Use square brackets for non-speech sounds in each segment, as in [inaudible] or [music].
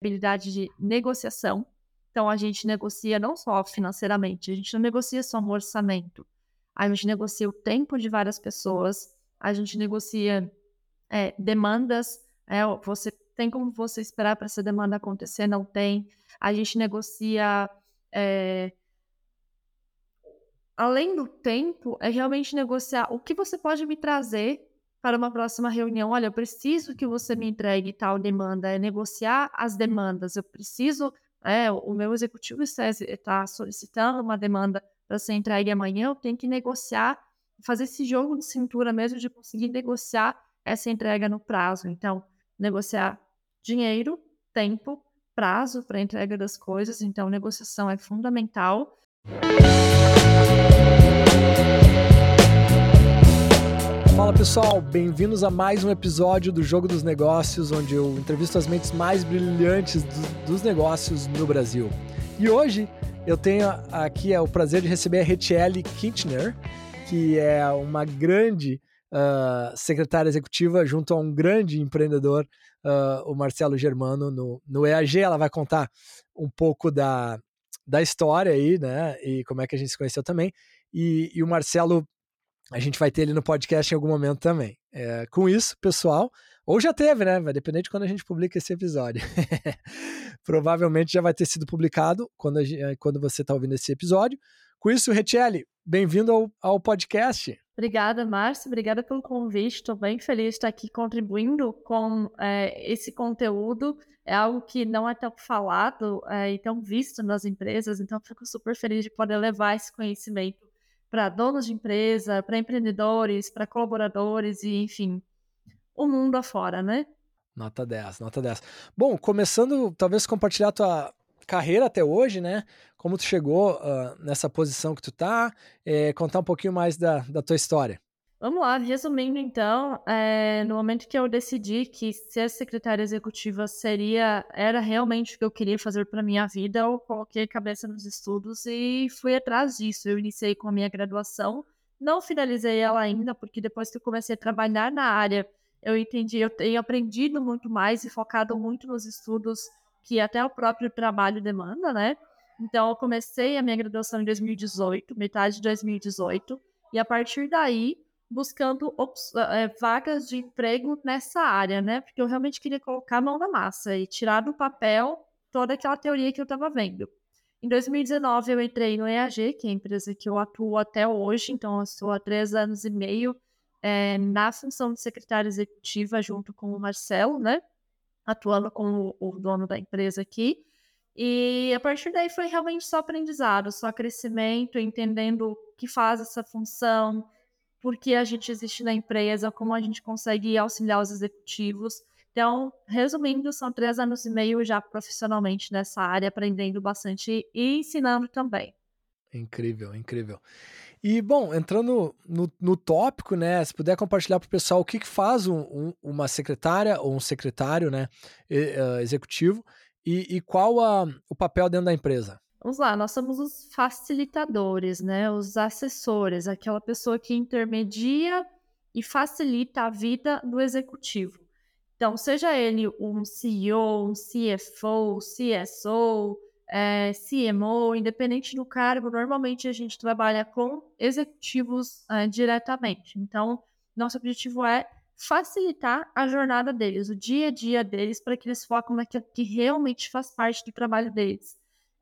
habilidade de negociação. Então, a gente negocia não só financeiramente, a gente não negocia só um orçamento. A gente negocia o tempo de várias pessoas, a gente negocia é, demandas. É, você tem como você esperar para essa demanda acontecer? Não tem. A gente negocia. É, além do tempo, é realmente negociar o que você pode me trazer para uma próxima reunião. Olha, eu preciso que você me entregue tal demanda, é negociar as demandas. Eu preciso, é, o meu executivo está solicitando uma demanda para ser entregue amanhã, eu tenho que negociar, fazer esse jogo de cintura mesmo de conseguir negociar essa entrega no prazo. Então, negociar dinheiro, tempo, prazo para entrega das coisas. Então, negociação é fundamental. Fala pessoal, bem-vindos a mais um episódio do Jogo dos Negócios, onde eu entrevisto as mentes mais brilhantes do, dos negócios no Brasil. E hoje eu tenho aqui é, o prazer de receber a Retiele Kintner, que é uma grande uh, secretária executiva junto a um grande empreendedor, uh, o Marcelo Germano, no, no EAG. Ela vai contar um pouco da, da história aí, né? E como é que a gente se conheceu também. E, e o Marcelo a gente vai ter ele no podcast em algum momento também. É, com isso, pessoal, ou já teve, né? Vai depender de quando a gente publica esse episódio. [laughs] Provavelmente já vai ter sido publicado quando, gente, quando você está ouvindo esse episódio. Com isso, Retiele, bem-vindo ao, ao podcast. Obrigada, Márcio. Obrigada pelo convite. Estou bem feliz de estar aqui contribuindo com é, esse conteúdo. É algo que não é tão falado é, e tão visto nas empresas, então fico super feliz de poder levar esse conhecimento para donos de empresa, para empreendedores, para colaboradores e, enfim, o mundo afora, né? Nota 10, nota 10. Bom, começando, talvez compartilhar tua carreira até hoje, né? Como tu chegou uh, nessa posição que tu tá, é, contar um pouquinho mais da, da tua história. Vamos lá, resumindo então, é, no momento que eu decidi que ser secretária executiva seria, era realmente o que eu queria fazer para minha vida, eu coloquei a cabeça nos estudos e fui atrás disso. Eu iniciei com a minha graduação, não finalizei ela ainda, porque depois que eu comecei a trabalhar na área, eu entendi, eu tenho aprendido muito mais e focado muito nos estudos que até o próprio trabalho demanda, né? Então, eu comecei a minha graduação em 2018, metade de 2018, e a partir daí buscando é, vagas de emprego nessa área, né? Porque eu realmente queria colocar a mão na massa e tirar do papel toda aquela teoria que eu estava vendo. Em 2019, eu entrei no EAG, que é a empresa que eu atuo até hoje, então eu estou há três anos e meio é, na função de secretária executiva junto com o Marcelo, né? Atuando como o dono da empresa aqui. E a partir daí foi realmente só aprendizado, só crescimento, entendendo o que faz essa função, por que a gente existe na empresa, como a gente consegue auxiliar os executivos. Então, resumindo, são três anos e meio já profissionalmente nessa área, aprendendo bastante e ensinando também. Incrível, incrível. E, bom, entrando no, no tópico, né, se puder compartilhar para o pessoal o que, que faz um, um, uma secretária ou um secretário, né, executivo e, e qual a, o papel dentro da empresa? Vamos lá, nós somos os facilitadores, né? Os assessores, aquela pessoa que intermedia e facilita a vida do executivo. Então, seja ele um CEO, um CFO, CSO, é, CMO, independente do cargo, normalmente a gente trabalha com executivos é, diretamente. Então, nosso objetivo é facilitar a jornada deles, o dia a dia deles, para que eles foquem naquilo que realmente faz parte do trabalho deles.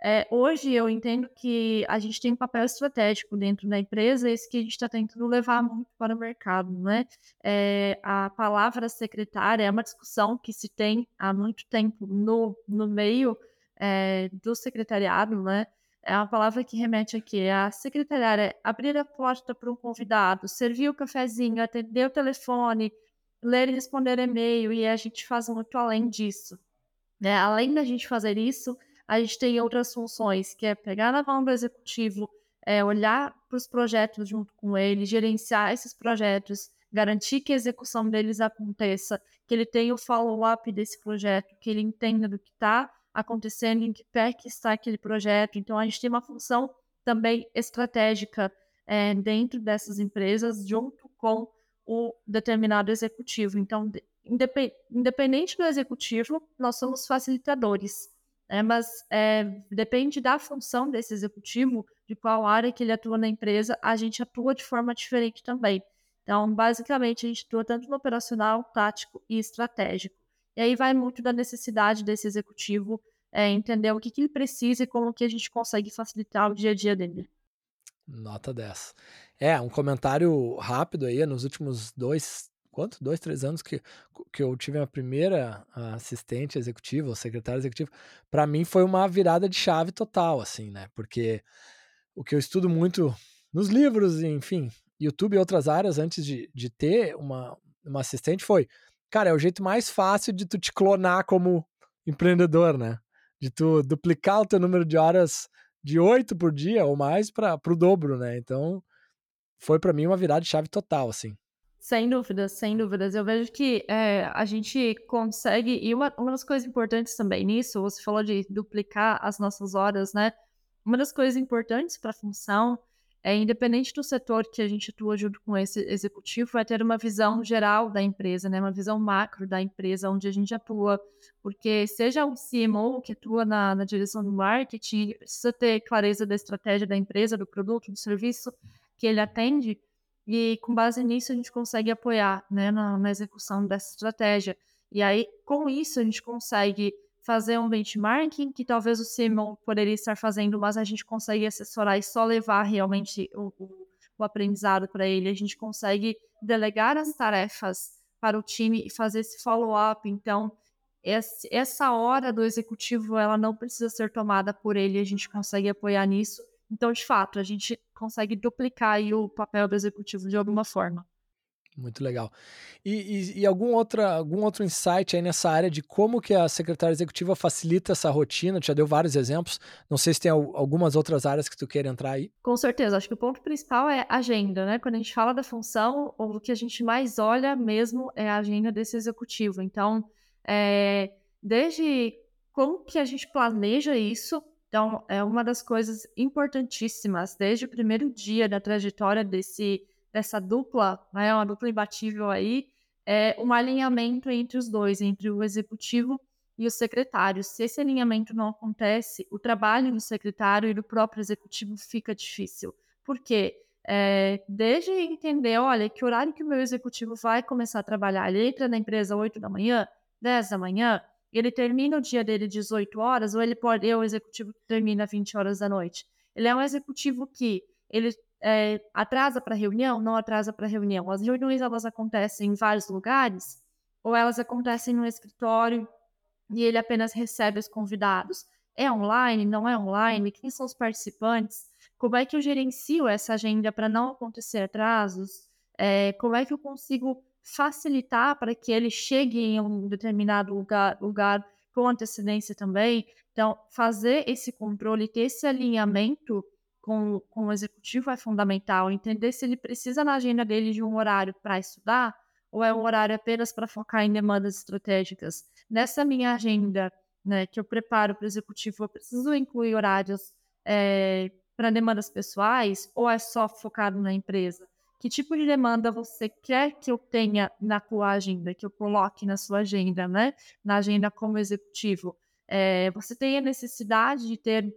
É, hoje eu entendo que a gente tem um papel estratégico dentro da empresa, esse que a gente está tentando levar muito para o mercado, né? É, a palavra secretária é uma discussão que se tem há muito tempo no, no meio é, do secretariado, né? É uma palavra que remete aqui. A secretariada é abrir a porta para um convidado, servir o cafezinho, atender o telefone, ler e responder e-mail, e a gente faz muito além disso. Né? Além da gente fazer isso, a gente tem outras funções, que é pegar na mão do executivo, é, olhar para os projetos junto com ele, gerenciar esses projetos, garantir que a execução deles aconteça, que ele tenha o follow-up desse projeto, que ele entenda do que está acontecendo, em que pé que está aquele projeto. Então, a gente tem uma função também estratégica é, dentro dessas empresas, junto com o determinado executivo. Então, independente do executivo, nós somos facilitadores. Né? Mas é, depende da função desse executivo, de qual área que ele atua na empresa, a gente atua de forma diferente também. Então, basicamente, a gente atua tanto no operacional, tático e estratégico. E aí vai muito da necessidade desse executivo é, entender o que, que ele precisa e como que a gente consegue facilitar o dia a dia dele. Nota 10. É, um comentário rápido aí, nos últimos dois, quanto? Dois, três anos que, que eu tive a primeira assistente executiva, ou secretária executiva, para mim foi uma virada de chave total, assim, né? Porque o que eu estudo muito nos livros, enfim, YouTube e outras áreas antes de, de ter uma, uma assistente foi, cara, é o jeito mais fácil de tu te clonar como empreendedor, né? De tu duplicar o teu número de horas de oito por dia ou mais para o dobro, né? Então, foi para mim uma virada de chave total, assim. Sem dúvidas, sem dúvidas. Eu vejo que é, a gente consegue. E uma, uma das coisas importantes também nisso, você falou de duplicar as nossas horas, né? Uma das coisas importantes para a função é, independente do setor que a gente atua junto com esse executivo, é ter uma visão geral da empresa, né? Uma visão macro da empresa onde a gente atua. Porque seja um CMO que atua na, na direção do marketing, precisa ter clareza da estratégia da empresa, do produto, do serviço que ele atende e com base nisso a gente consegue apoiar né, na, na execução dessa estratégia. E aí, com isso, a gente consegue fazer um benchmarking que talvez o Simon poderia estar fazendo, mas a gente consegue assessorar e só levar realmente o, o, o aprendizado para ele. A gente consegue delegar as tarefas para o time e fazer esse follow-up. Então, essa hora do executivo, ela não precisa ser tomada por ele, a gente consegue apoiar nisso então, de fato, a gente consegue duplicar o papel do executivo de alguma forma. Muito legal. E, e, e, algum, outra, algum outro insight aí nessa área de como que a secretária executiva facilita essa rotina? Tu já deu vários exemplos. Não sei se tem algumas outras áreas que tu queira entrar aí. Com certeza. Acho que o ponto principal é agenda, né? Quando a gente fala da função, o que a gente mais olha mesmo é a agenda desse executivo. Então, é, desde como que a gente planeja isso, então, é uma das coisas importantíssimas desde o primeiro dia da trajetória desse, dessa dupla, né, uma dupla imbatível aí, é um alinhamento entre os dois, entre o executivo e o secretário. Se esse alinhamento não acontece, o trabalho do secretário e do próprio executivo fica difícil. Por quê? É, desde entender, olha, que horário que o meu executivo vai começar a trabalhar, ele entra na empresa 8 da manhã, 10 da manhã, ele termina o dia dele 18 horas, ou ele pode, é o executivo termina 20 horas da noite. Ele é um executivo que ele é, atrasa para reunião, não atrasa para reunião. As reuniões elas acontecem em vários lugares, ou elas acontecem no escritório e ele apenas recebe os convidados. É online? Não é online? Quem são os participantes? Como é que eu gerencio essa agenda para não acontecer atrasos? É, como é que eu consigo facilitar para que ele chegue em um determinado lugar, lugar com antecedência também. Então, fazer esse controle, ter esse alinhamento com, com o executivo é fundamental. Entender se ele precisa na agenda dele de um horário para estudar ou é um horário apenas para focar em demandas estratégicas. Nessa minha agenda, né, que eu preparo para o executivo, eu preciso incluir horários é, para demandas pessoais ou é só focado na empresa? Que tipo de demanda você quer que eu tenha na tua agenda, que eu coloque na sua agenda, né? Na agenda como executivo. É, você tem a necessidade de ter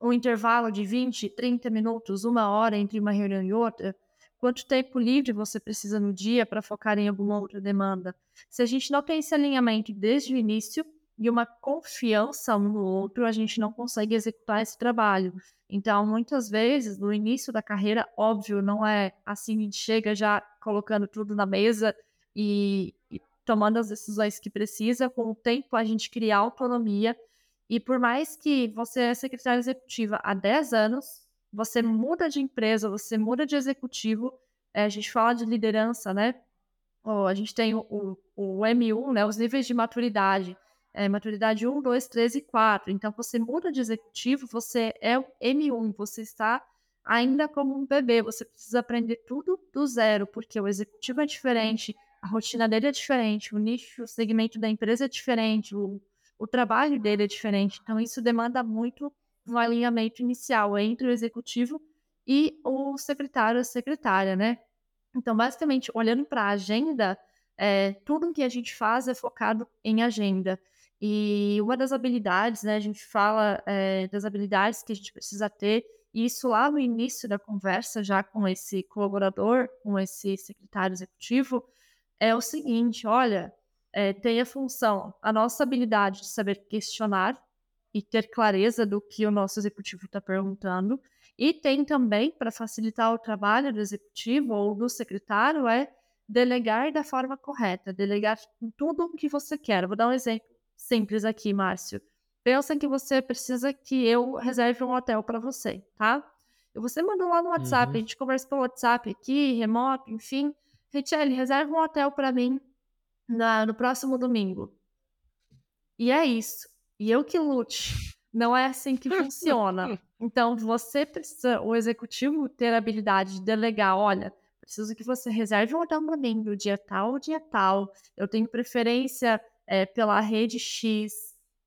um intervalo de 20, 30 minutos, uma hora entre uma reunião e outra? Quanto tempo livre você precisa no dia para focar em alguma outra demanda? Se a gente não tem esse alinhamento desde o início, e uma confiança um no outro, a gente não consegue executar esse trabalho. Então, muitas vezes, no início da carreira, óbvio, não é assim, a gente chega já colocando tudo na mesa e, e tomando as decisões que precisa. Com o tempo, a gente cria autonomia. E por mais que você é secretária executiva há 10 anos, você muda de empresa, você muda de executivo, é, a gente fala de liderança, né? Oh, a gente tem o, o, o M1, né? Os níveis de maturidade é, maturidade 1, 2, 3 e 4. Então, você muda de executivo, você é o M1, você está ainda como um bebê, você precisa aprender tudo do zero, porque o executivo é diferente, a rotina dele é diferente, o nicho, o segmento da empresa é diferente, o, o trabalho dele é diferente. Então, isso demanda muito um alinhamento inicial entre o executivo e o secretário, a secretária, né? Então, basicamente, olhando para a agenda, é, tudo que a gente faz é focado em agenda. E uma das habilidades, né, a gente fala é, das habilidades que a gente precisa ter, e isso lá no início da conversa, já com esse colaborador, com esse secretário executivo, é o seguinte: olha, é, tem a função, a nossa habilidade de saber questionar e ter clareza do que o nosso executivo está perguntando, e tem também, para facilitar o trabalho do executivo ou do secretário, é delegar da forma correta, delegar tudo o que você quer. Vou dar um exemplo simples aqui, Márcio. Pensa que você precisa que eu reserve um hotel para você, tá? Você mandou lá no WhatsApp, uhum. a gente conversa pelo WhatsApp aqui, remoto, enfim. Richelle, reserva um hotel para mim na, no próximo domingo. E é isso. E eu que lute. Não é assim que funciona. [laughs] Então, você precisa, o executivo, ter a habilidade de delegar: olha, preciso que você reserve um hotel para mim no dia tal, dia tal. Eu tenho preferência é, pela rede X.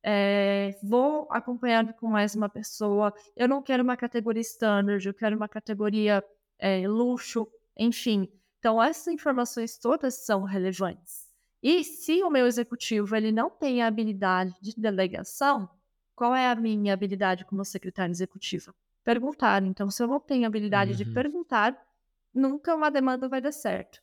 É, vou acompanhado com mais uma pessoa. Eu não quero uma categoria standard, eu quero uma categoria é, luxo, enfim. Então, essas informações todas são relevantes. E se o meu executivo ele não tem a habilidade de delegação, qual é a minha habilidade como secretária executiva? Perguntar. Então, se eu não tenho a habilidade uhum. de perguntar, nunca uma demanda vai dar certo.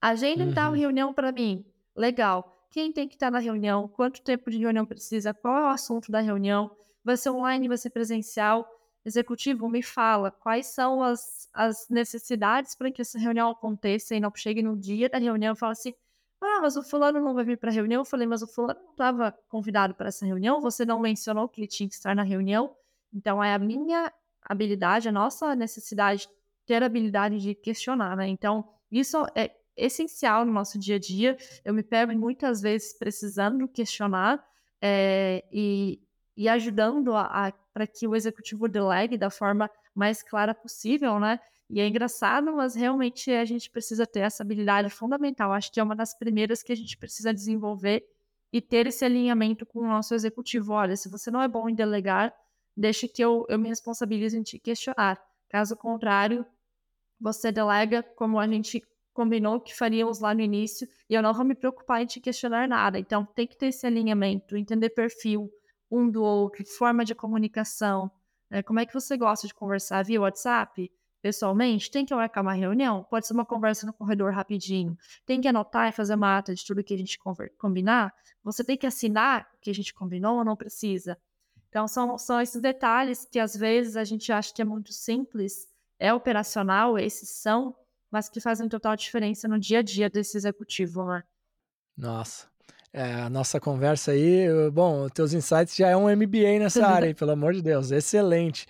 Agenda uhum. tal reunião para mim. Legal. Quem tem que estar na reunião? Quanto tempo de reunião precisa? Qual é o assunto da reunião? Vai ser online? Vai ser presencial? Executivo, me fala quais são as, as necessidades para que essa reunião aconteça e não chegue no dia da reunião e fale assim: ah, mas o fulano não vai vir para a reunião. Eu falei, mas o fulano não estava convidado para essa reunião. Você não mencionou que ele tinha que estar na reunião. Então, é a minha habilidade, a nossa necessidade de ter a habilidade de questionar, né? Então, isso é essencial no nosso dia a dia. Eu me pego muitas vezes precisando questionar é, e, e ajudando a, a para que o executivo delegue da forma mais clara possível, né? E é engraçado, mas realmente a gente precisa ter essa habilidade fundamental. Acho que é uma das primeiras que a gente precisa desenvolver e ter esse alinhamento com o nosso executivo. Olha, se você não é bom em delegar, deixe que eu, eu me responsabilize em te questionar. Caso contrário, você delega como a gente combinou que faríamos lá no início e eu não vou me preocupar em te questionar nada. Então, tem que ter esse alinhamento, entender perfil um do outro, forma de comunicação. Né? Como é que você gosta de conversar via WhatsApp? pessoalmente, tem que marcar uma reunião, pode ser uma conversa no corredor rapidinho, tem que anotar e fazer uma ata de tudo que a gente combinar, você tem que assinar o que a gente combinou ou não precisa. Então, são, são esses detalhes que às vezes a gente acha que é muito simples, é operacional, esses são, mas que fazem total diferença no dia a dia desse executivo, né? Nossa. É, a nossa conversa aí, bom, teus insights já é um MBA nessa área, hein, [laughs] pelo amor de Deus, excelente.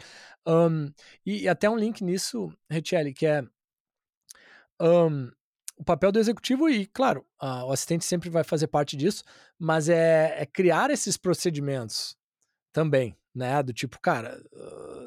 Um, e, e, até um link nisso, Richelle, que é um, o papel do executivo, e claro, a, o assistente sempre vai fazer parte disso, mas é, é criar esses procedimentos também né? Do tipo, cara,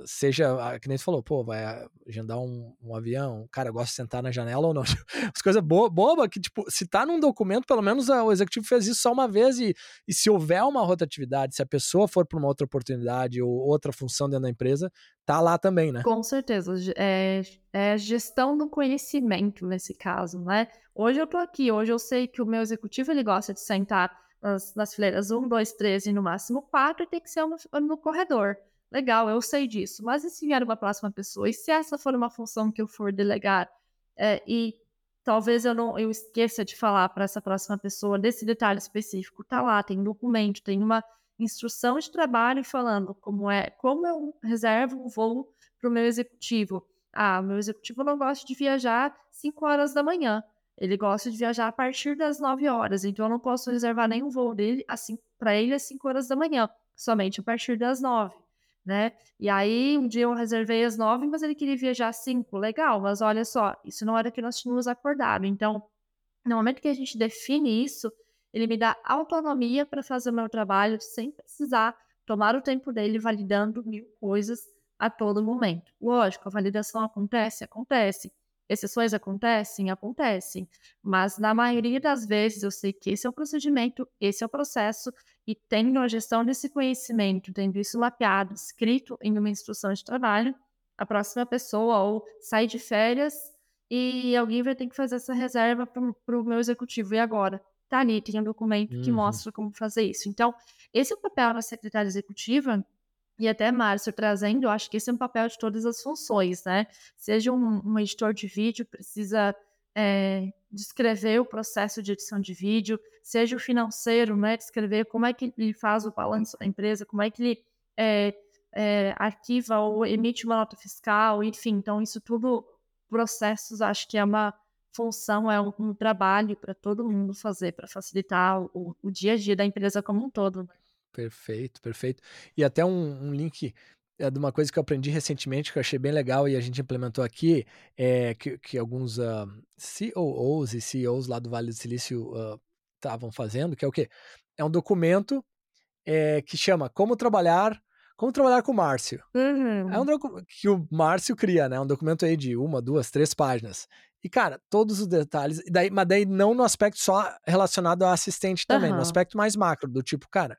seja, que nem você falou, pô, vai agendar um, um avião, cara, gosta de sentar na janela ou não. [laughs] As coisas bo boba que, tipo, se tá num documento, pelo menos o executivo fez isso só uma vez e, e se houver uma rotatividade, se a pessoa for para uma outra oportunidade ou outra função dentro da empresa, tá lá também, né? Com certeza. É, é gestão do conhecimento nesse caso, né? Hoje eu tô aqui, hoje eu sei que o meu executivo ele gosta de sentar nas, nas fileiras 1, 2, 3 e no máximo 4 e tem que ser no, no corredor. Legal, eu sei disso. Mas e se vier uma próxima pessoa? E se essa for uma função que eu for delegar é, e talvez eu não eu esqueça de falar para essa próxima pessoa desse detalhe específico? Tá lá, tem um documento, tem uma instrução de trabalho falando como é, como eu reservo um voo para o meu executivo. Ah, meu executivo não gosta de viajar 5 horas da manhã. Ele gosta de viajar a partir das 9 horas, então eu não posso reservar nenhum voo dele assim para ele às 5 horas da manhã, somente a partir das 9, né? E aí um dia eu reservei às 9, mas ele queria viajar às 5, legal, mas olha só, isso não era que nós tínhamos acordado. Então, no momento que a gente define isso, ele me dá autonomia para fazer o meu trabalho sem precisar tomar o tempo dele validando mil coisas a todo momento. Lógico, a validação acontece, acontece. Exceções acontecem? Acontecem. Mas na maioria das vezes eu sei que esse é o procedimento, esse é o processo, e tendo a gestão desse conhecimento, tendo isso mapeado, escrito em uma instrução de trabalho, a próxima pessoa ou sai de férias e alguém vai ter que fazer essa reserva para o meu executivo. E agora? Tá ali, tem um documento que uhum. mostra como fazer isso. Então, esse é o papel da secretária executiva, e até Márcio trazendo, eu acho que esse é um papel de todas as funções, né? Seja um, um editor de vídeo, precisa é, descrever o processo de edição de vídeo, seja o financeiro, né? Descrever como é que ele faz o balanço da empresa, como é que ele é, é, arquiva ou emite uma nota fiscal, enfim. Então, isso tudo, processos, acho que é uma função, é um, um trabalho para todo mundo fazer, para facilitar o, o, dia a dia da empresa como um todo. Né? Perfeito, perfeito. E até um, um link é de uma coisa que eu aprendi recentemente que eu achei bem legal e a gente implementou aqui, é que, que alguns uh, ah, COOs e CEOs lá do Vale do Silício estavam uh, fazendo, que é o quê? É um documento é, que chama Como Trabalhar como trabalhar com o Márcio. Uhum. É um documento que o Márcio cria, né? Um documento aí de uma, duas, três páginas. E, cara, todos os detalhes, daí, mas daí não no aspecto só relacionado ao assistente também, uhum. no aspecto mais macro, do tipo, cara,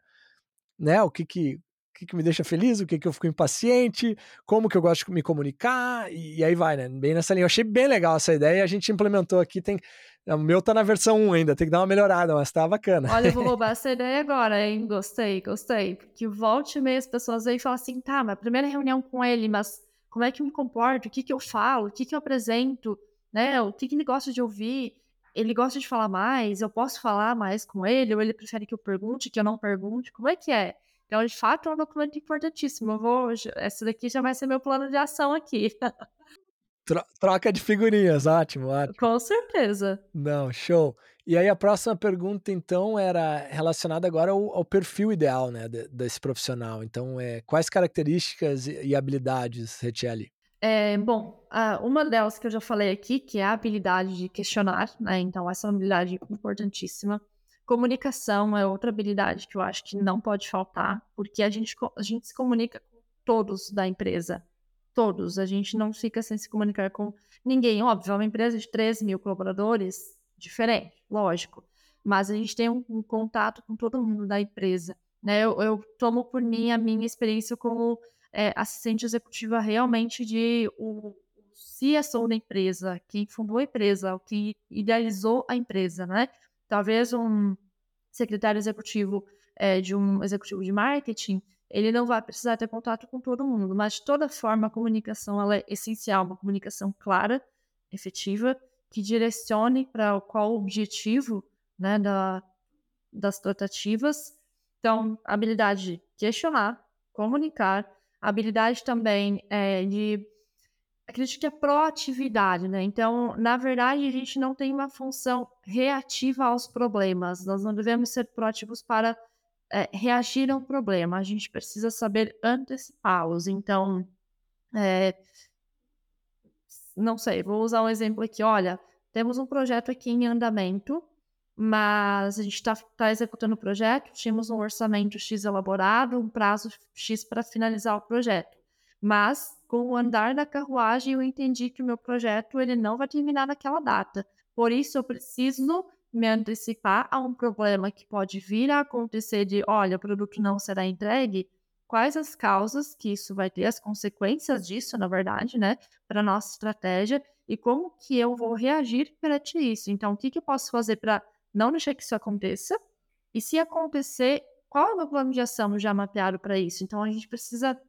né, o que que, que, que me deixa feliz, o que que eu fico impaciente, como que eu gosto de me comunicar, e, e aí vai, né, bem nessa linha. Eu achei bem legal essa ideia e a gente implementou aqui, tem, o meu tá na versão 1 ainda, tem que dar uma melhorada, mas tá bacana. Olha, eu vou [laughs] roubar essa ideia agora, hein? Gostei, gostei. Porque volte e meia as pessoas aí e falam assim, tá, mas primeira reunião com ele, mas como é que eu me comporto? O que que eu falo? O que que eu apresento? Né? O que que ele gosta de ouvir? Ele gosta de falar mais? Eu posso falar mais com ele? Ou ele prefere que eu pergunte, que eu não pergunte? Como é que é? Então, de fato, é um documento importantíssimo. Eu vou, essa daqui já vai ser meu plano de ação aqui. [laughs] Troca de figurinhas, ótimo, ótimo. Com certeza. Não, show. E aí a próxima pergunta, então, era relacionada agora ao, ao perfil ideal, né, desse profissional. Então, é, quais características e habilidades, Retieli? É, bom, uma delas que eu já falei aqui, que é a habilidade de questionar, né? Então, essa é uma habilidade importantíssima. Comunicação é outra habilidade que eu acho que não pode faltar, porque a gente, a gente se comunica com todos da empresa todos. A gente não fica sem se comunicar com ninguém. Óbvio, é uma empresa de 3 mil colaboradores, diferente, lógico. Mas a gente tem um, um contato com todo mundo da empresa. Né? Eu, eu, tomo por mim a minha experiência como é, assistente executiva realmente de o, CSO da empresa, quem fundou a empresa, o que idealizou a empresa, né? Talvez um secretário executivo é, de um executivo de marketing ele não vai precisar ter contato com todo mundo, mas de toda forma a comunicação ela é essencial, uma comunicação clara, efetiva, que direcione para qual o objetivo né, da, das tratativas. Então, habilidade de questionar, comunicar, habilidade também é, de acredito que é proatividade, né? Então, na verdade, a gente não tem uma função reativa aos problemas. Nós não devemos ser proativos para é, reagir ao problema, a gente precisa saber antecipá-los. Então, é, não sei, vou usar um exemplo aqui. Olha, temos um projeto aqui em andamento, mas a gente está tá executando o projeto, tínhamos um orçamento X elaborado, um prazo X para finalizar o projeto. Mas, com o andar da carruagem, eu entendi que o meu projeto ele não vai terminar naquela data. Por isso, eu preciso me antecipar a um problema que pode vir a acontecer de, olha, o produto não será entregue, quais as causas que isso vai ter, as consequências disso, na verdade, né, para nossa estratégia e como que eu vou reagir perante isso. Então, o que, que eu posso fazer para não deixar que isso aconteça? E se acontecer, qual é o meu plano de ação já mapeado para isso? Então, a gente precisa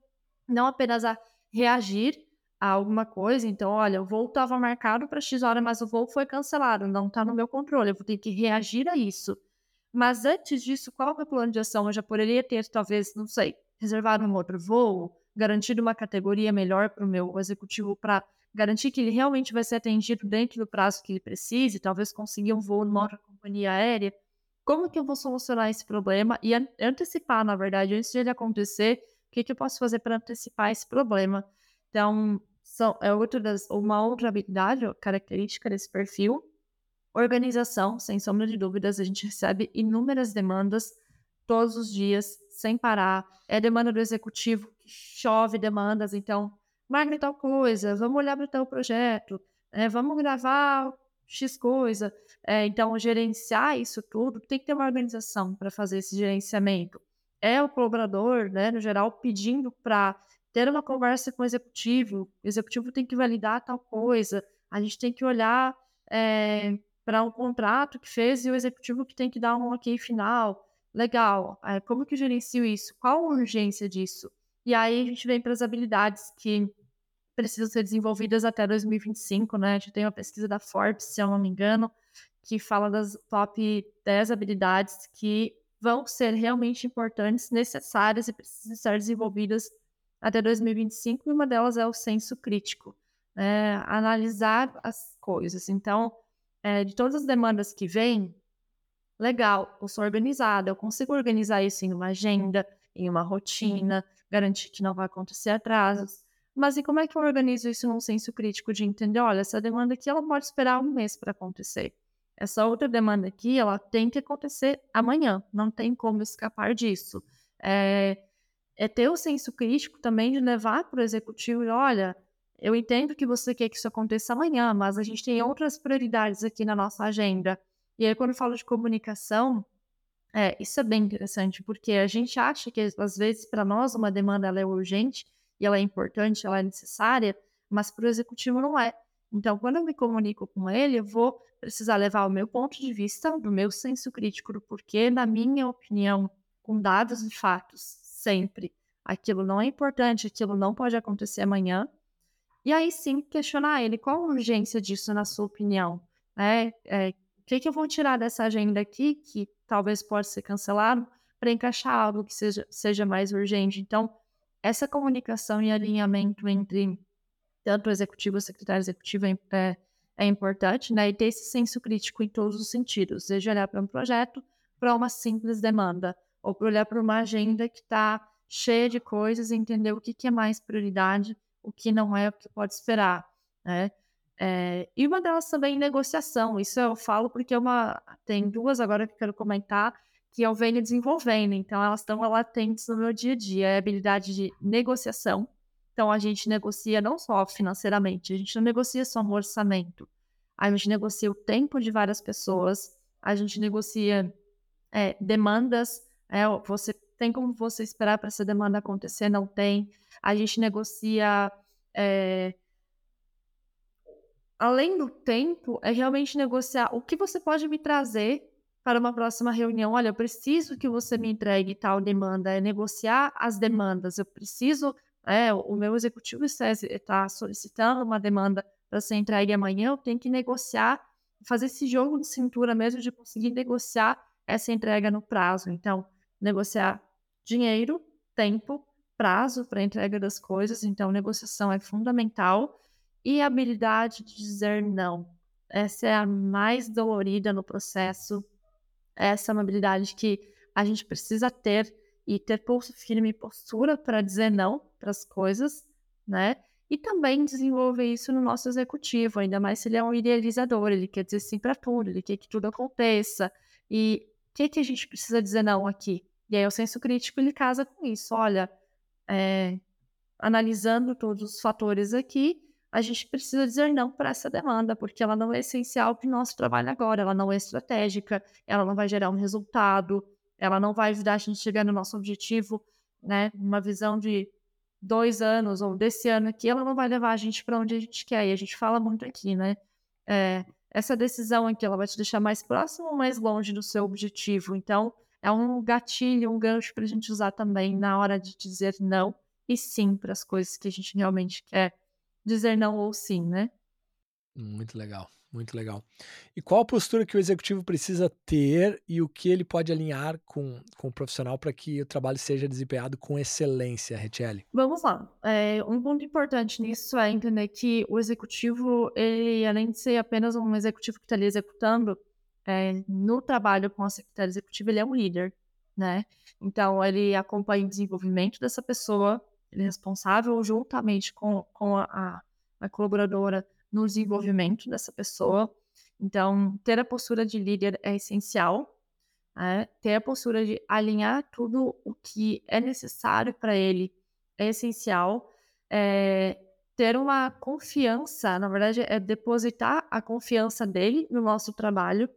não apenas reagir a alguma coisa, então, olha, o voo estava marcado para X hora, mas o voo foi cancelado, não está no meu controle, eu vou ter que reagir a isso. Mas antes disso, qual é o meu plano de ação? Eu já poderia ter, talvez, não sei, reservado um outro voo, garantido uma categoria melhor para o meu executivo para garantir que ele realmente vai ser atendido dentro do prazo que ele precise, talvez conseguir um voo numa outra companhia aérea. Como que eu vou solucionar esse problema e antecipar, na verdade, antes de ele acontecer, o que, que eu posso fazer para antecipar esse problema? Então, são, é outra das, uma outra habilidade, característica desse perfil. Organização, sem sombra de dúvidas, a gente recebe inúmeras demandas todos os dias, sem parar. É demanda do executivo, chove demandas, então, marque tal coisa, vamos olhar para tal projeto, é, vamos gravar X coisa. É, então, gerenciar isso tudo, tem que ter uma organização para fazer esse gerenciamento. É o colaborador, né, no geral, pedindo para ter uma conversa com o executivo, o executivo tem que validar tal coisa, A gente tem que olhar é, para um contrato que fez e o executivo que tem que dar um ok final. Legal. É, como que eu gerencio isso? Qual a urgência disso? E aí a gente vem para as habilidades que precisam ser desenvolvidas até 2025, né? A gente tem uma pesquisa da Forbes, se eu não me engano, que fala das top 10 habilidades que vão ser realmente importantes, necessárias e precisam ser desenvolvidas até 2025, e uma delas é o senso crítico, né? analisar as coisas. Então, é, de todas as demandas que vêm, legal, eu sou organizada, eu consigo organizar isso em uma agenda, em uma rotina, garantir que não vai acontecer atrasos. Mas e como é que eu organizo isso num senso crítico de entender, olha, essa demanda aqui ela pode esperar um mês para acontecer. Essa outra demanda aqui, ela tem que acontecer amanhã, não tem como escapar disso. É, é ter o senso crítico também de levar para o executivo e, olha, eu entendo que você quer que isso aconteça amanhã, mas a gente tem outras prioridades aqui na nossa agenda. E aí, quando eu falo de comunicação, é, isso é bem interessante, porque a gente acha que, às vezes, para nós, uma demanda ela é urgente, e ela é importante, ela é necessária, mas para o executivo não é. Então, quando eu me comunico com ele, eu vou precisar levar o meu ponto de vista, do meu senso crítico do porquê, na minha opinião, com dados e fatos, sempre. Aquilo não é importante, aquilo não pode acontecer amanhã. E aí sim questionar ele, qual a urgência disso na sua opinião? É, é, o que, que eu vou tirar dessa agenda aqui, que talvez possa ser cancelado, para encaixar algo que seja, seja mais urgente? Então, essa comunicação e alinhamento entre tanto o executivo o secretário executivo é, é, é importante, né? E ter esse senso crítico em todos os sentidos, seja olhar para um projeto, para uma simples demanda, ou para olhar para uma agenda que está cheia de coisas e entender o que, que é mais prioridade, o que não é, o que pode esperar, né? É, e uma delas também negociação. Isso eu falo porque é uma tem duas agora que eu quero comentar que eu venho desenvolvendo. Então, elas estão latentes no meu dia a dia. É a habilidade de negociação. Então, a gente negocia não só financeiramente, a gente não negocia só um orçamento. A gente negocia o tempo de várias pessoas, a gente negocia é, demandas. É, você tem como você esperar para essa demanda acontecer? Não tem. A gente negocia. É, além do tempo, é realmente negociar o que você pode me trazer para uma próxima reunião. Olha, eu preciso que você me entregue tal demanda, é negociar as demandas. Eu preciso, é, o meu executivo está solicitando uma demanda para ser entregue amanhã, eu tenho que negociar, fazer esse jogo de cintura mesmo de conseguir negociar essa entrega no prazo. Então, negociar dinheiro, tempo, prazo para entrega das coisas. Então, negociação é fundamental. E a habilidade de dizer não. Essa é a mais dolorida no processo essa é uma habilidade que a gente precisa ter e ter pulso firme e postura para dizer não para as coisas, né? E também desenvolver isso no nosso executivo, ainda mais se ele é um idealizador, ele quer dizer sim para tudo, ele quer que tudo aconteça. E o que, que a gente precisa dizer não aqui? E aí o senso crítico ele casa com isso. Olha, é, analisando todos os fatores aqui, a gente precisa dizer não para essa demanda, porque ela não é essencial para o nosso trabalho agora, ela não é estratégica, ela não vai gerar um resultado, ela não vai ajudar a gente a chegar no nosso objetivo, né? Uma visão de dois anos ou desse ano aqui, ela não vai levar a gente para onde a gente quer. E a gente fala muito aqui, né? É, essa decisão aqui, ela vai te deixar mais próximo ou mais longe do seu objetivo. Então, é um gatilho, um gancho para a gente usar também na hora de dizer não e sim para as coisas que a gente realmente quer dizer não ou sim, né? Muito legal, muito legal. E qual a postura que o executivo precisa ter e o que ele pode alinhar com, com o profissional para que o trabalho seja desempenhado com excelência, Retiele? Vamos lá. É, um ponto importante nisso é entender que o executivo, ele, além de ser apenas um executivo que está ali executando, é, no trabalho com a secretária executiva, ele é um líder, né? Então, ele acompanha o desenvolvimento dessa pessoa, responsável juntamente com, com a, a colaboradora no desenvolvimento dessa pessoa. Então, ter a postura de líder é essencial. Né? Ter a postura de alinhar tudo o que é necessário para ele é essencial. É, ter uma confiança, na verdade, é depositar a confiança dele no nosso trabalho,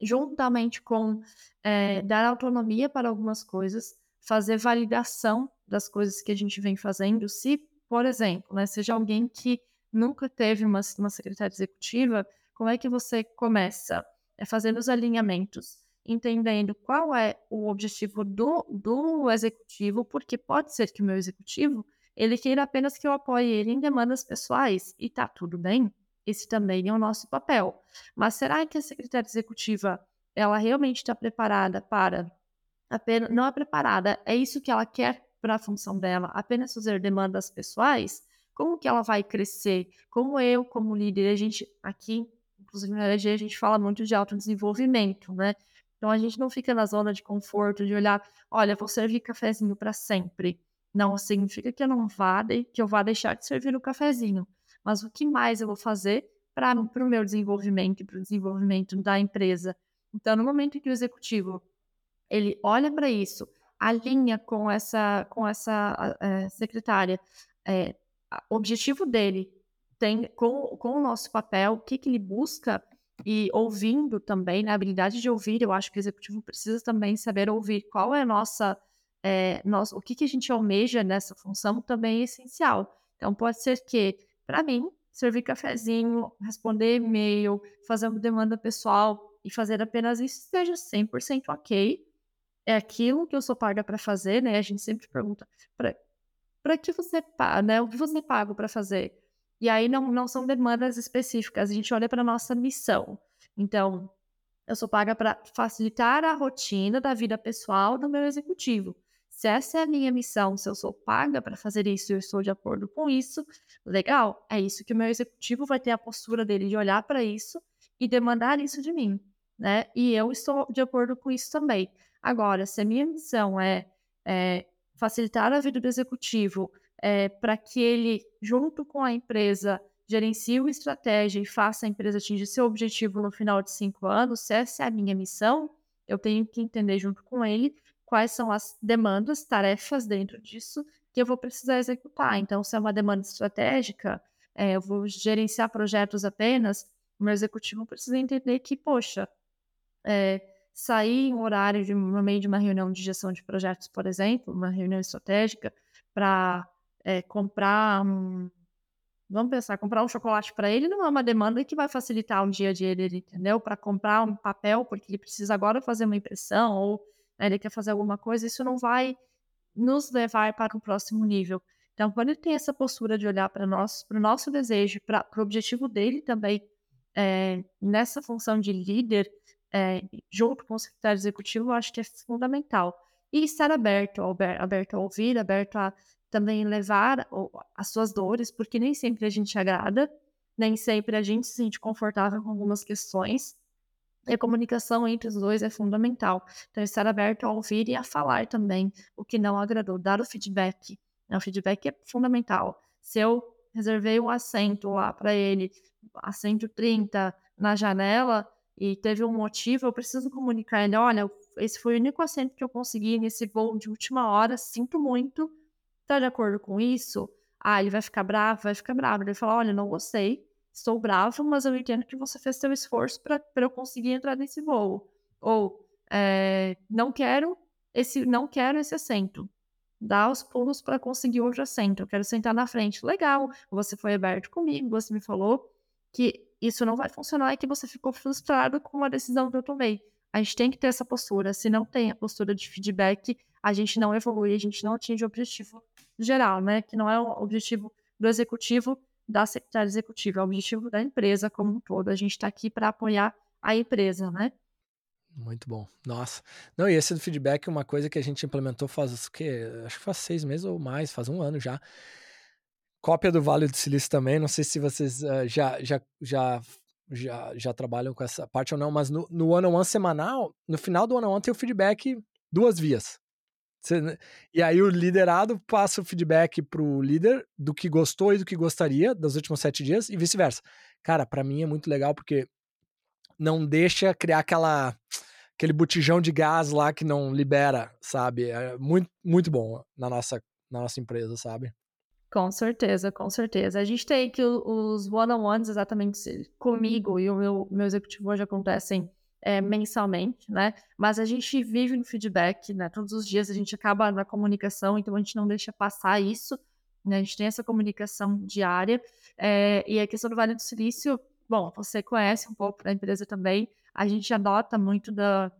juntamente com é, dar autonomia para algumas coisas, fazer validação das coisas que a gente vem fazendo, se, por exemplo, né, seja alguém que nunca teve uma, uma secretária executiva, como é que você começa? É fazendo os alinhamentos, entendendo qual é o objetivo do, do executivo, porque pode ser que o meu executivo ele queira apenas que eu apoie ele em demandas pessoais, e tá tudo bem. Esse também é o nosso papel. Mas será que a secretária executiva ela realmente está preparada para apenas não é preparada, é isso que ela quer para a função dela, apenas fazer demandas pessoais? Como que ela vai crescer? Como eu, como líder, a gente aqui, inclusive na LG, a gente fala muito de autodesenvolvimento, né? Então a gente não fica na zona de conforto de olhar, olha, vou servir cafezinho para sempre. Não significa que eu não vá, que eu vá deixar de servir o cafezinho. Mas o que mais eu vou fazer para o meu desenvolvimento e para o desenvolvimento da empresa? Então, no momento em que o executivo ele olha para isso, alinha com essa, com essa é, secretária, é, objetivo dele tem com, com o nosso papel, o que, que ele busca, e ouvindo também, né, a habilidade de ouvir, eu acho que o executivo precisa também saber ouvir qual é a nossa, é, o que, que a gente almeja nessa função também é essencial. Então, pode ser que, para mim, servir cafezinho, responder e-mail, fazer uma demanda pessoal e fazer apenas isso esteja 100% ok, é aquilo que eu sou paga para fazer, né? A gente sempre pergunta para que você paga, né? O que você paga para fazer? E aí não, não são demandas específicas, a gente olha para nossa missão. Então, eu sou paga para facilitar a rotina da vida pessoal do meu executivo. Se essa é a minha missão, se eu sou paga para fazer isso e eu estou de acordo com isso, legal, é isso que o meu executivo vai ter a postura dele de olhar para isso e demandar isso de mim, né? E eu estou de acordo com isso também. Agora, se a minha missão é, é facilitar a vida do executivo é, para que ele, junto com a empresa, gerencie uma estratégia e faça a empresa atingir seu objetivo no final de cinco anos, se essa é a minha missão, eu tenho que entender junto com ele quais são as demandas, tarefas dentro disso que eu vou precisar executar. Então, se é uma demanda estratégica, é, eu vou gerenciar projetos apenas, o meu executivo precisa entender que, poxa, é, sair em horário de, no meio de uma reunião de gestão de projetos, por exemplo, uma reunião estratégica, para é, comprar um. Vamos pensar, comprar um chocolate para ele não é uma demanda que vai facilitar o dia a dia dele, entendeu? Para comprar um papel, porque ele precisa agora fazer uma impressão, ou né, ele quer fazer alguma coisa, isso não vai nos levar para o próximo nível. Então, quando ele tem essa postura de olhar para nós, para o nosso desejo, para o objetivo dele também, é, nessa função de líder, é, junto com o secretário executivo, eu acho que é fundamental. E estar aberto, aberto a ouvir, aberto a também levar as suas dores, porque nem sempre a gente agrada, nem sempre a gente se sente confortável com algumas questões. E a comunicação entre os dois é fundamental. Então, estar aberto a ouvir e a falar também o que não agradou, dar o feedback. Né? O feedback é fundamental. Se eu reservei um assento lá para ele, assento 30 na janela, e teve um motivo, eu preciso comunicar ele: olha, esse foi o único assento que eu consegui nesse voo de última hora, sinto muito. Tá de acordo com isso? Ah, ele vai ficar bravo? Vai ficar bravo. Ele fala: olha, não gostei, estou bravo, mas eu entendo que você fez seu esforço para eu conseguir entrar nesse voo. Ou, é, não quero esse, não quero esse assento. Dá os pulos para conseguir outro assento. Eu quero sentar na frente. Legal, você foi aberto comigo, você me falou que isso não vai funcionar e que você ficou frustrado com a decisão que eu tomei. A gente tem que ter essa postura. Se não tem a postura de feedback, a gente não evolui, a gente não atinge o objetivo geral, né? Que não é o objetivo do executivo, da secretária executiva, é o objetivo da empresa como um todo. A gente está aqui para apoiar a empresa, né? Muito bom. Nossa. Não, e esse do feedback é uma coisa que a gente implementou faz o quê? Acho que faz seis meses ou mais, faz um ano já cópia do Vale do Silício também. Não sei se vocês uh, já, já, já, já, já trabalham com essa parte ou não, mas no, no one on one semanal, no final do one on one tem o feedback duas vias. Você, e aí o liderado passa o feedback pro líder do que gostou e do que gostaria dos últimos sete dias e vice-versa. Cara, para mim é muito legal porque não deixa criar aquela aquele botijão de gás lá que não libera, sabe? É muito, muito bom na nossa, na nossa empresa, sabe? Com certeza, com certeza. A gente tem que os one-on-ones exatamente comigo e o meu, meu executivo hoje acontecem é, mensalmente, né? Mas a gente vive no feedback, né? Todos os dias a gente acaba na comunicação, então a gente não deixa passar isso. né? A gente tem essa comunicação diária. É, e a questão do Vale do Silício, bom, você conhece um pouco da empresa também. A gente adota muito da,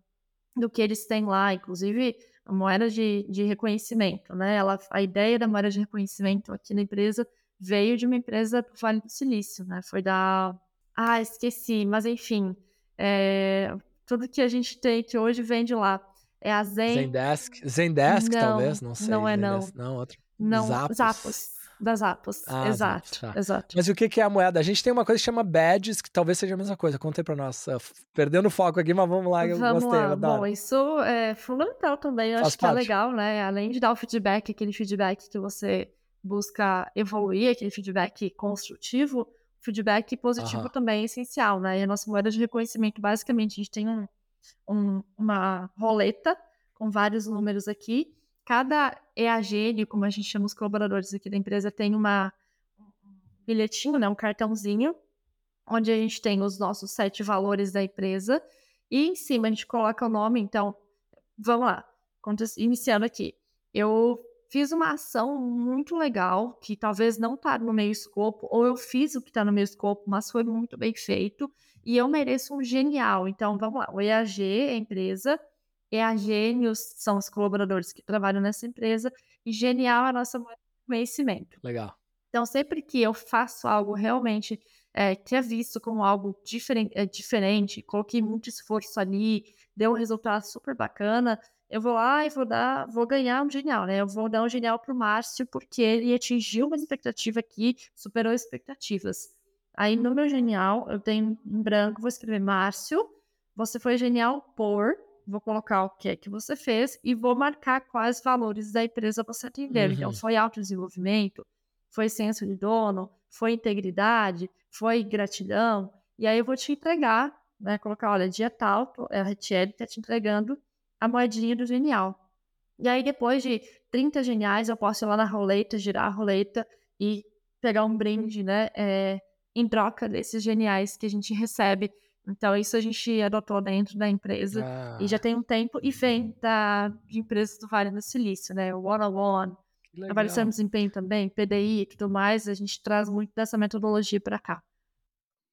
do que eles têm lá, inclusive a moeda de, de reconhecimento, né? Ela, a ideia da moeda de reconhecimento aqui na empresa veio de uma empresa do Vale do Silício, né? Foi da. Ah, esqueci, mas enfim. É, tudo que a gente tem que hoje vem de lá. É a Zen. Zendesk, Zendesk não, talvez, não sei. Não é, Zendesk, não. Não, outro. Não, Zappos. Zappos. Das Zappos, ah, exato, tá. exato. Mas o que é a moeda? A gente tem uma coisa que chama badges, que talvez seja a mesma coisa. Contei pra nós. Perdendo o foco aqui, mas vamos lá, eu vamos gostei. Lá. Bom, isso é fundamental também. Eu Faz acho parte. que é legal, né? Além de dar o feedback, aquele feedback que você busca evoluir, aquele feedback construtivo, feedback positivo também é essencial, né? E a nossa moeda de reconhecimento, basicamente, a gente tem um, um, uma roleta com vários números aqui. Cada EAG, como a gente chama os colaboradores aqui da empresa, tem uma, um bilhetinho, né? Um cartãozinho, onde a gente tem os nossos sete valores da empresa. E em cima a gente coloca o nome, então, vamos lá, iniciando aqui. Eu fiz uma ação muito legal, que talvez não está no meu escopo, ou eu fiz o que está no meu escopo, mas foi muito bem feito, e eu mereço um genial. Então, vamos lá, o EAG é a EAGênios são os colaboradores que trabalham nessa empresa, e genial é a nossa conhecimento. Legal. Então, sempre que eu faço algo realmente é, que é visto como algo diferente, é, diferente, coloquei muito esforço ali, deu um resultado super bacana, eu vou lá e vou dar, vou ganhar um genial, né? Eu vou dar um genial pro Márcio porque ele atingiu uma expectativa aqui, superou expectativas. Aí no meu genial, eu tenho em branco, vou escrever Márcio, você foi genial por, vou colocar o que é que você fez e vou marcar quais valores da empresa você atendeu. Então, uhum. Então, foi autodesenvolvimento, foi senso de dono, foi integridade, foi gratidão. E aí eu vou te entregar, né? Colocar, olha, dia tal, a Retiel está te entregando a moedinha do genial. E aí, depois de 30 geniais, eu posso ir lá na roleta, girar a roleta e pegar um brinde, né? É, em troca desses geniais que a gente recebe. Então, isso a gente adotou dentro da empresa ah. e já tem um tempo e vem da, de empresas do Vale do Silício, né? O One on One, avaliação de desempenho também, PDI e tudo mais. A gente traz muito dessa metodologia para cá.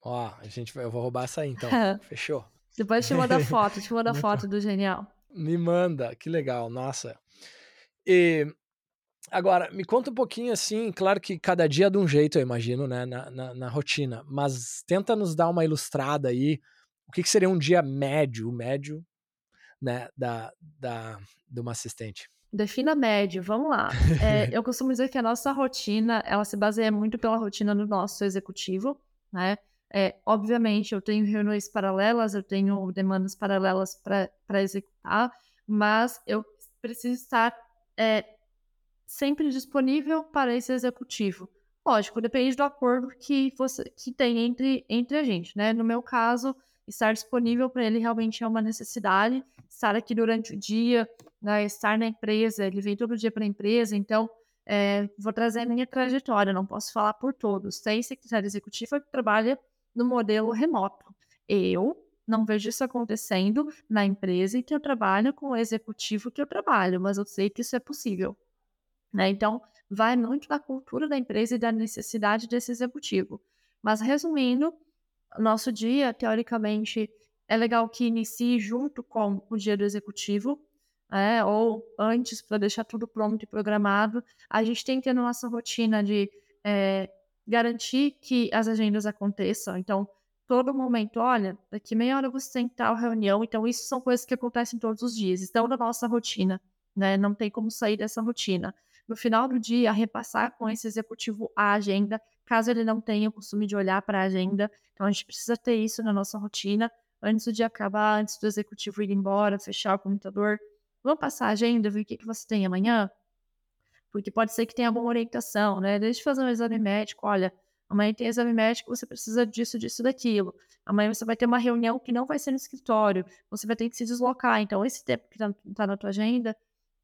Ó, a gente, eu vou roubar essa aí então. [laughs] Fechou. Depois te manda foto, te manda [laughs] foto do genial. Me manda, que legal, nossa. E agora, me conta um pouquinho assim, claro que cada dia é de um jeito, eu imagino, né, na, na, na rotina, mas tenta nos dar uma ilustrada aí, o que, que seria um dia médio, médio, né, da, da, de uma assistente? Defina médio, vamos lá. É, eu costumo dizer que a nossa rotina, ela se baseia muito pela rotina do nosso executivo, né? É, obviamente, eu tenho reuniões paralelas, eu tenho demandas paralelas para executar, mas eu preciso estar é, sempre disponível para esse executivo. Lógico, depende do acordo que você que tem entre, entre a gente, né? No meu caso, estar disponível para ele realmente é uma necessidade. Estar aqui durante o dia, né? estar na empresa, ele vem todo dia para a empresa, então é, vou trazer a minha trajetória, não posso falar por todos. Tem secretário executivo que trabalha no modelo remoto. Eu não vejo isso acontecendo na empresa em que eu trabalho, com o executivo que eu trabalho, mas eu sei que isso é possível. Né? Então, vai muito da cultura da empresa e da necessidade desse executivo. Mas, resumindo, nosso dia, teoricamente, é legal que inicie junto com o dia do executivo, né? ou antes, para deixar tudo pronto e programado. A gente tem que ter nossa rotina de é, garantir que as agendas aconteçam. Então, todo momento, olha, daqui meia hora você tem tal reunião. Então, isso são coisas que acontecem todos os dias, estão na nossa rotina, né? Não tem como sair dessa rotina. No final do dia, repassar com esse executivo a agenda, caso ele não tenha o costume de olhar para a agenda. Então, a gente precisa ter isso na nossa rotina antes do dia acabar, antes do executivo ir embora, fechar o computador. Vamos passar a agenda, ver o que, que você tem amanhã? porque pode ser que tenha alguma orientação, né? Deixa eu fazer um exame médico, olha, amanhã tem exame médico, você precisa disso, disso, daquilo. Amanhã você vai ter uma reunião que não vai ser no escritório, você vai ter que se deslocar. Então, esse tempo que está tá na tua agenda,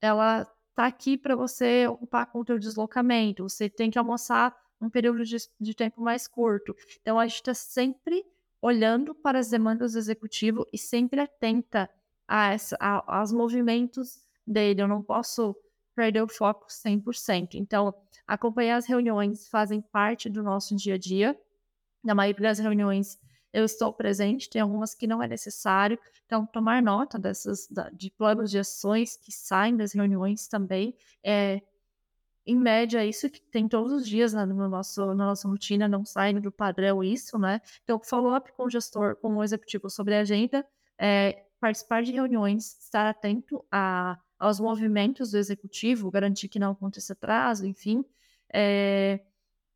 ela tá aqui para você ocupar com o teu deslocamento. Você tem que almoçar um período de, de tempo mais curto. Então, a gente está sempre olhando para as demandas do executivo e sempre atenta a a, aos movimentos dele. Eu não posso perder o foco 100%. Então, acompanhar as reuniões fazem parte do nosso dia a dia. Na maioria das reuniões eu estou presente, tem algumas que não é necessário. Então, tomar nota dessas de planos de ações que saem das reuniões também é em média, isso que tem todos os dias né, no nosso, na nossa rotina, não sai do padrão isso, né? Então, follow-up com o gestor, com o executivo sobre a agenda, é, participar de reuniões, estar atento a, aos movimentos do executivo, garantir que não aconteça atraso, enfim, é,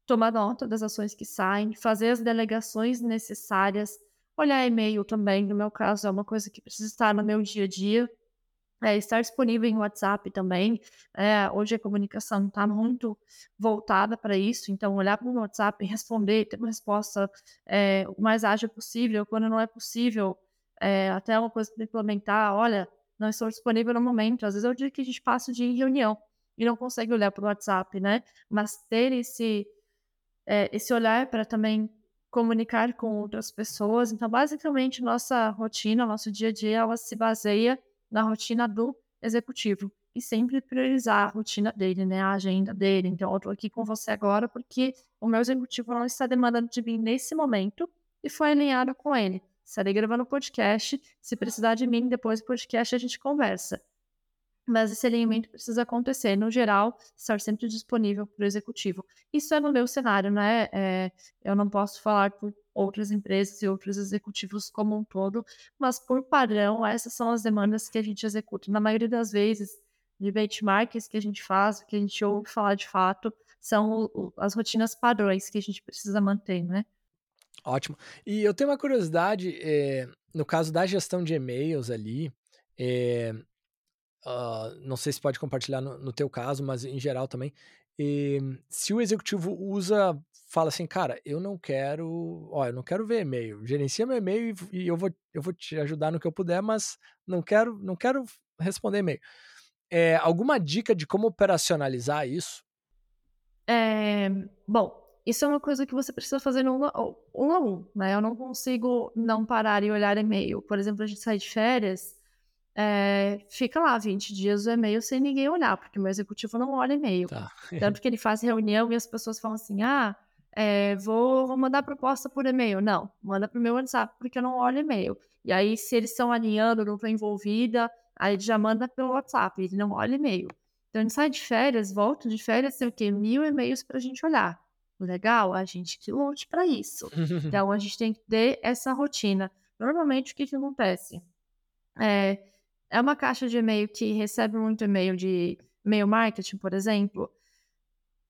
tomar nota das ações que saem, fazer as delegações necessárias, olhar e-mail também, no meu caso, é uma coisa que precisa estar no meu dia a dia, é, estar disponível em WhatsApp também. É, hoje a comunicação está muito voltada para isso, então olhar para o WhatsApp, responder, ter uma resposta é, o mais ágil possível. Quando não é possível, é, até uma coisa para implementar, olha, não estou disponível no momento. Às vezes é o dia que a gente passa de reunião e não consegue olhar para o WhatsApp, né? Mas ter esse, é, esse olhar para também comunicar com outras pessoas. Então, basicamente, nossa rotina, nosso dia a dia, ela se baseia na rotina do executivo e sempre priorizar a rotina dele, né, a agenda dele. Então, eu tô aqui com você agora porque o meu executivo não está demandando de mim nesse momento e foi alinhado com ele. Estarei gravando podcast. Se precisar de mim, depois do podcast a gente conversa. Mas esse alinhamento precisa acontecer, no geral, estar sempre disponível para o executivo. Isso é no meu cenário, né? É, eu não posso falar por outras empresas e outros executivos como um todo, mas por padrão, essas são as demandas que a gente executa. Na maioria das vezes, de benchmarks que a gente faz, que a gente ouve falar de fato, são o, as rotinas padrões que a gente precisa manter, né? Ótimo. E eu tenho uma curiosidade, é, no caso da gestão de e-mails ali, é, uh, não sei se pode compartilhar no, no teu caso, mas em geral também, e, se o executivo usa fala assim, cara, eu não quero, ó, eu não quero ver e-mail, gerencia meu e-mail e, e eu vou, eu vou te ajudar no que eu puder, mas não quero, não quero responder e-mail. É, alguma dica de como operacionalizar isso? É, bom, isso é uma coisa que você precisa fazer um, um a um, né? Eu não consigo não parar e olhar e-mail. Por exemplo, a gente sai de férias, é, fica lá 20 dias o e-mail sem ninguém olhar, porque o meu executivo não olha e-mail. Tá. Tanto que ele faz reunião e as pessoas falam assim, ah, é, vou, vou mandar proposta por e-mail. Não, manda pro meu WhatsApp, porque eu não olho e-mail. E aí, se eles estão alinhando, não estou envolvida, aí ele já manda pelo WhatsApp, ele não olha e-mail. Então, a gente sai de férias, volta de férias, tem o quê? Mil e-mails para a gente olhar. Legal? A gente que lute para isso. [laughs] então, a gente tem que ter essa rotina. Normalmente, o que, que acontece? É, é uma caixa de e-mail que recebe muito e-mail de e-mail marketing, por exemplo.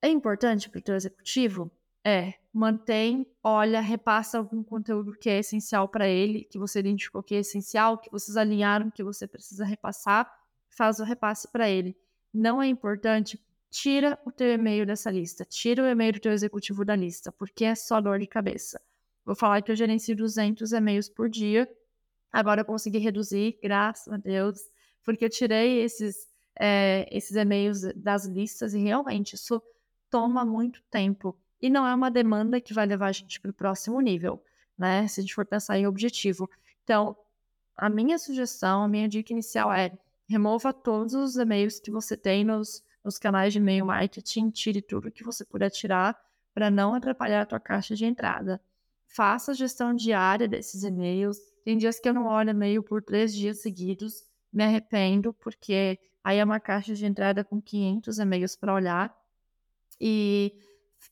É importante para o teu executivo? É, mantém, olha, repassa algum conteúdo que é essencial para ele, que você identificou que é essencial, que vocês alinharam que você precisa repassar, faz o repasse para ele. Não é importante, tira o teu e-mail dessa lista, tira o e-mail do teu executivo da lista, porque é só dor de cabeça. Vou falar que eu gerencio 200 e-mails por dia, agora eu consegui reduzir, graças a Deus, porque eu tirei esses, é, esses e-mails das listas e realmente isso toma muito tempo e não é uma demanda que vai levar a gente para o próximo nível, né? Se a gente for pensar em objetivo. Então, a minha sugestão, a minha dica inicial é remova todos os e-mails que você tem nos, nos canais de e-mail marketing, tire tudo que você puder tirar para não atrapalhar a tua caixa de entrada. Faça a gestão diária desses e-mails. Tem dias que eu não olho e-mail por três dias seguidos, me arrependo, porque aí é uma caixa de entrada com 500 e-mails para olhar. E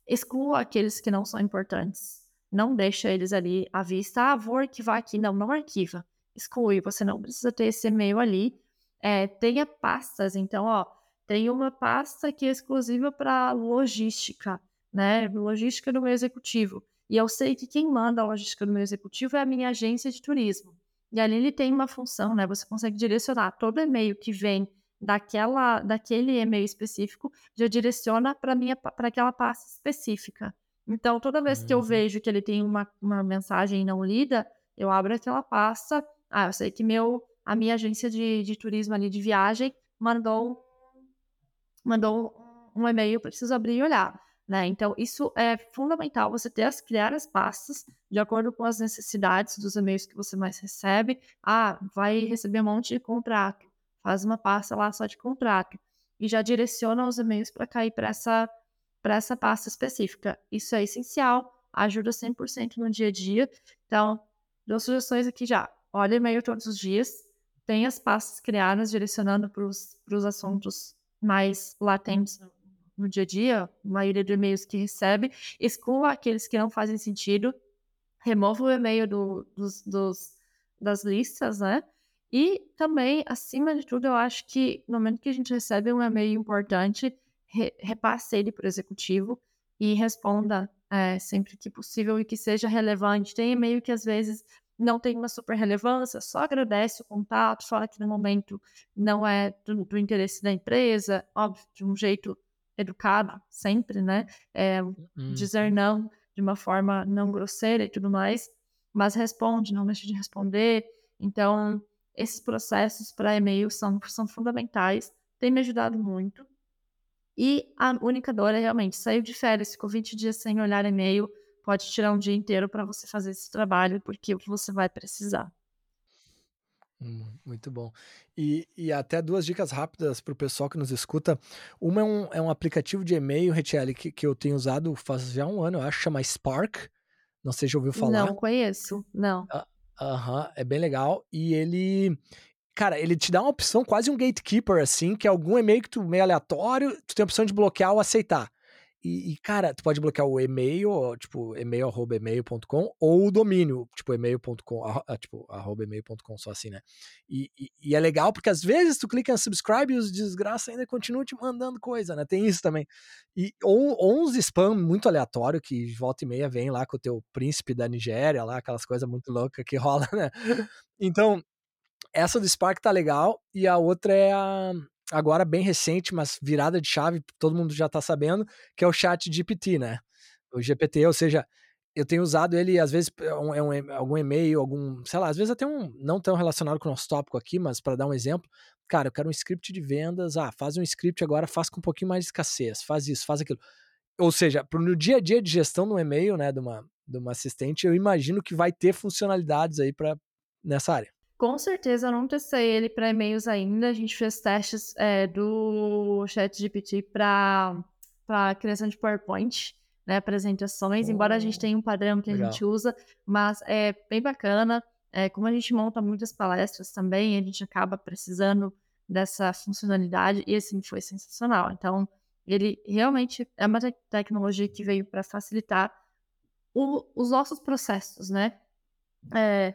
exclua aqueles que não são importantes. Não deixa eles ali à vista. Ah, vou arquivar aqui. Não, não arquiva. Exclui. Você não precisa ter esse e-mail ali. É, tenha pastas. Então, ó, tem uma pasta que é exclusiva para logística, né? Logística do meu executivo. E eu sei que quem manda a logística do meu executivo é a minha agência de turismo. E ali ele tem uma função, né? Você consegue direcionar todo e-mail que vem daquela, daquele e-mail específico, já direciona para minha para aquela pasta específica. Então, toda vez uhum. que eu uhum. vejo que ele tem uma, uma mensagem não lida, eu abro aquela pasta. Ah, eu sei que meu, a minha agência de, de turismo ali de viagem mandou, mandou um e-mail, preciso abrir e olhar. Né? Então, isso é fundamental você ter as, criar as pastas de acordo com as necessidades dos e-mails que você mais recebe. Ah, vai receber um monte de contrato faz uma pasta lá só de contrato. e já direciona os e-mails para cair para essa, essa pasta específica. Isso é essencial, ajuda 100% no dia a dia. Então, dou sugestões aqui já. Olha e-mail todos os dias, tem as pastas criadas direcionando para os assuntos mais latentes no dia a dia, a maioria dos e-mails que recebe, exclua aqueles que não fazem sentido, remova o e-mail do, dos, dos, das listas, né? E também, acima de tudo, eu acho que no momento que a gente recebe um e-mail importante, re, repasse ele para o executivo e responda é, sempre que possível e que seja relevante. Tem e-mail que às vezes não tem uma super relevância, só agradece o contato, fala que no momento não é do, do interesse da empresa, óbvio, de um jeito educado, sempre, né? É, uhum. Dizer não de uma forma não grosseira e tudo mais, mas responde, não deixa de responder. Então, esses processos para e-mail são, são fundamentais, tem me ajudado muito. E a única dor é realmente sair de férias, ficou 20 dias sem olhar e-mail, pode tirar um dia inteiro para você fazer esse trabalho, porque você vai precisar. Muito bom. E, e até duas dicas rápidas para o pessoal que nos escuta. Uma é um, é um aplicativo de e-mail, Retiele, que, que eu tenho usado faz já um ano, eu acho, chama Spark. Não sei se ouviu falar. Não conheço, não. Ah, aham, uh, uh -huh, é bem legal. E ele, cara, ele te dá uma opção, quase um gatekeeper, assim, que é algum e-mail que tu meio aleatório, tu tem a opção de bloquear ou aceitar. E, e, cara, tu pode bloquear o e-mail, tipo, e-mail.email.com, ou o domínio, tipo, e-mail.com, tipo, arroba e-mail.com, só assim, né? E, e, e, é legal porque às vezes tu clica em subscribe e os desgraça ainda continuam te mandando coisa, né? Tem isso também. E, ou, ou uns spam muito aleatório que volta e meia vem lá com o teu príncipe da Nigéria, lá, aquelas coisas muito loucas que [laughs] rola, né? Então, essa do Spark tá legal, e a outra é a agora bem recente, mas virada de chave, todo mundo já está sabendo, que é o chat GPT, né? O GPT, ou seja, eu tenho usado ele, às vezes, é um, é um, algum e-mail, algum, sei lá, às vezes até um, não tão relacionado com o nosso tópico aqui, mas para dar um exemplo, cara, eu quero um script de vendas, ah, faz um script agora, faz com um pouquinho mais de escassez, faz isso, faz aquilo. Ou seja, pro, no dia a dia de gestão no e-mail, né, de uma, de uma assistente, eu imagino que vai ter funcionalidades aí para nessa área. Com certeza, eu não testei ele para e-mails ainda. A gente fez testes é, do ChatGPT para criação de PowerPoint, né, apresentações, oh, embora a gente tenha um padrão que legal. a gente usa, mas é bem bacana. É, como a gente monta muitas palestras também, a gente acaba precisando dessa funcionalidade e assim foi sensacional. Então, ele realmente é uma te tecnologia que veio para facilitar o, os nossos processos, né? É,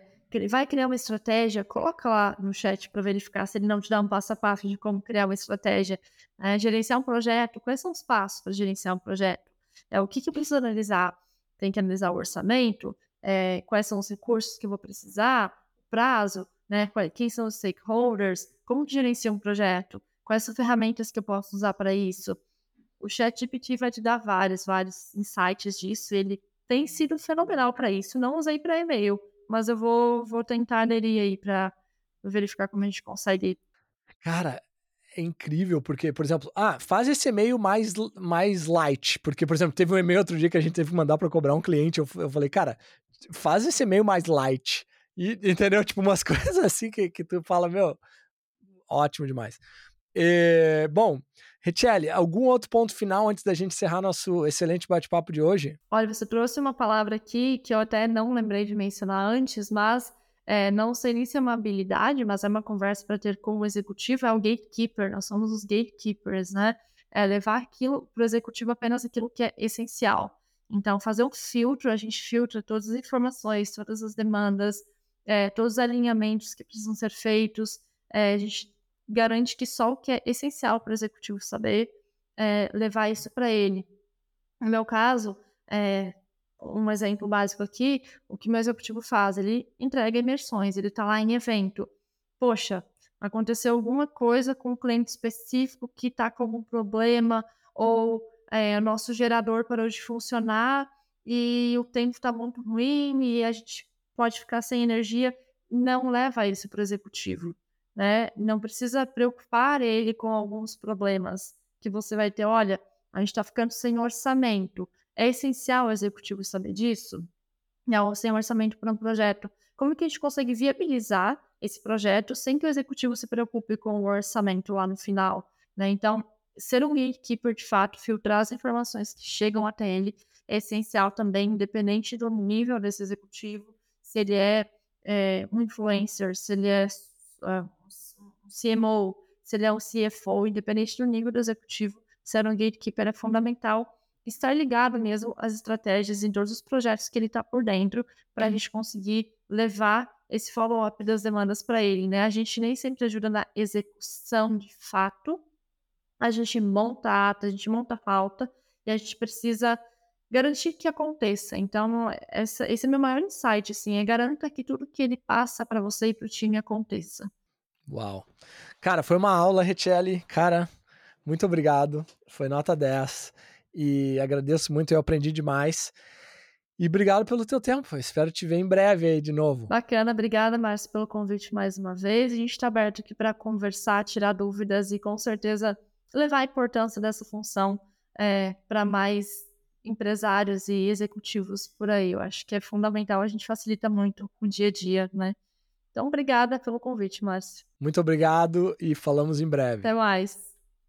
vai criar uma estratégia, coloca lá no chat para verificar se ele não te dá um passo a passo de como criar uma estratégia. É, gerenciar um projeto, quais são os passos para gerenciar um projeto? É, o que, que eu preciso analisar? Tem que analisar o orçamento, é, quais são os recursos que eu vou precisar, prazo, né? quem são os stakeholders, como que gerencia um projeto, quais são as ferramentas que eu posso usar para isso. O ChatGPT vai te dar vários, vários insights disso. Ele tem sido fenomenal para isso. Não usei para e-mail, mas eu vou, vou tentar aderir aí para verificar como a gente consegue. Cara, é incrível, porque, por exemplo, ah, faz esse e-mail mais, mais light. Porque, por exemplo, teve um e-mail outro dia que a gente teve que mandar para cobrar um cliente. Eu, eu falei, cara, faz esse e-mail mais light. E, [laughs] entendeu? Tipo, umas [laughs] coisas assim que, que tu fala, meu, ótimo demais. E, bom, Richelle, algum outro ponto final antes da gente encerrar nosso excelente bate-papo de hoje? Olha, você trouxe uma palavra aqui que eu até não lembrei de mencionar antes, mas é, não sei nem se é uma habilidade, mas é uma conversa para ter com o executivo, é o gatekeeper, nós somos os gatekeepers, né? É levar aquilo para o executivo apenas aquilo que é essencial. Então, fazer um filtro, a gente filtra todas as informações, todas as demandas, é, todos os alinhamentos que precisam ser feitos, é, a gente garante que só o que é essencial para o executivo saber, é, levar isso para ele. No meu caso, é, um exemplo básico aqui, o que meu executivo faz? Ele entrega imersões, ele está lá em evento. Poxa, aconteceu alguma coisa com um cliente específico que está com algum problema, ou é, o nosso gerador parou de funcionar e o tempo está muito ruim e a gente pode ficar sem energia. Não leva isso para o executivo né? Não precisa preocupar ele com alguns problemas que você vai ter. Olha, a gente está ficando sem orçamento. É essencial o executivo saber disso? Não, sem orçamento para um projeto. Como que a gente consegue viabilizar esse projeto sem que o executivo se preocupe com o orçamento lá no final? Né? Então, ser um gatekeeper, de fato, filtrar as informações que chegam até ele é essencial também, independente do nível desse executivo, se ele é, é um influencer, se ele é um CMO, se ele é um CFO, independente do nível do executivo, ser um gatekeeper é fundamental estar ligado mesmo às estratégias em todos os projetos que ele está por dentro, para a gente conseguir levar esse follow-up das demandas para ele, né? A gente nem sempre ajuda na execução de fato, a gente monta ata, a gente monta pauta, e a gente precisa garantir que aconteça. Então, essa, esse é meu maior insight, assim, é garanta que tudo que ele passa para você e para o time aconteça. Uau. Cara, foi uma aula, Richelle. Cara, muito obrigado. Foi nota 10 e agradeço muito, eu aprendi demais. E obrigado pelo teu tempo. Espero te ver em breve aí de novo. Bacana, obrigada, Márcio, pelo convite mais uma vez. A gente está aberto aqui para conversar, tirar dúvidas e com certeza levar a importância dessa função é, para mais empresários e executivos por aí. Eu acho que é fundamental, a gente facilita muito o dia a dia, né? Então, obrigada pelo convite, Márcio. Muito obrigado e falamos em breve. Até mais.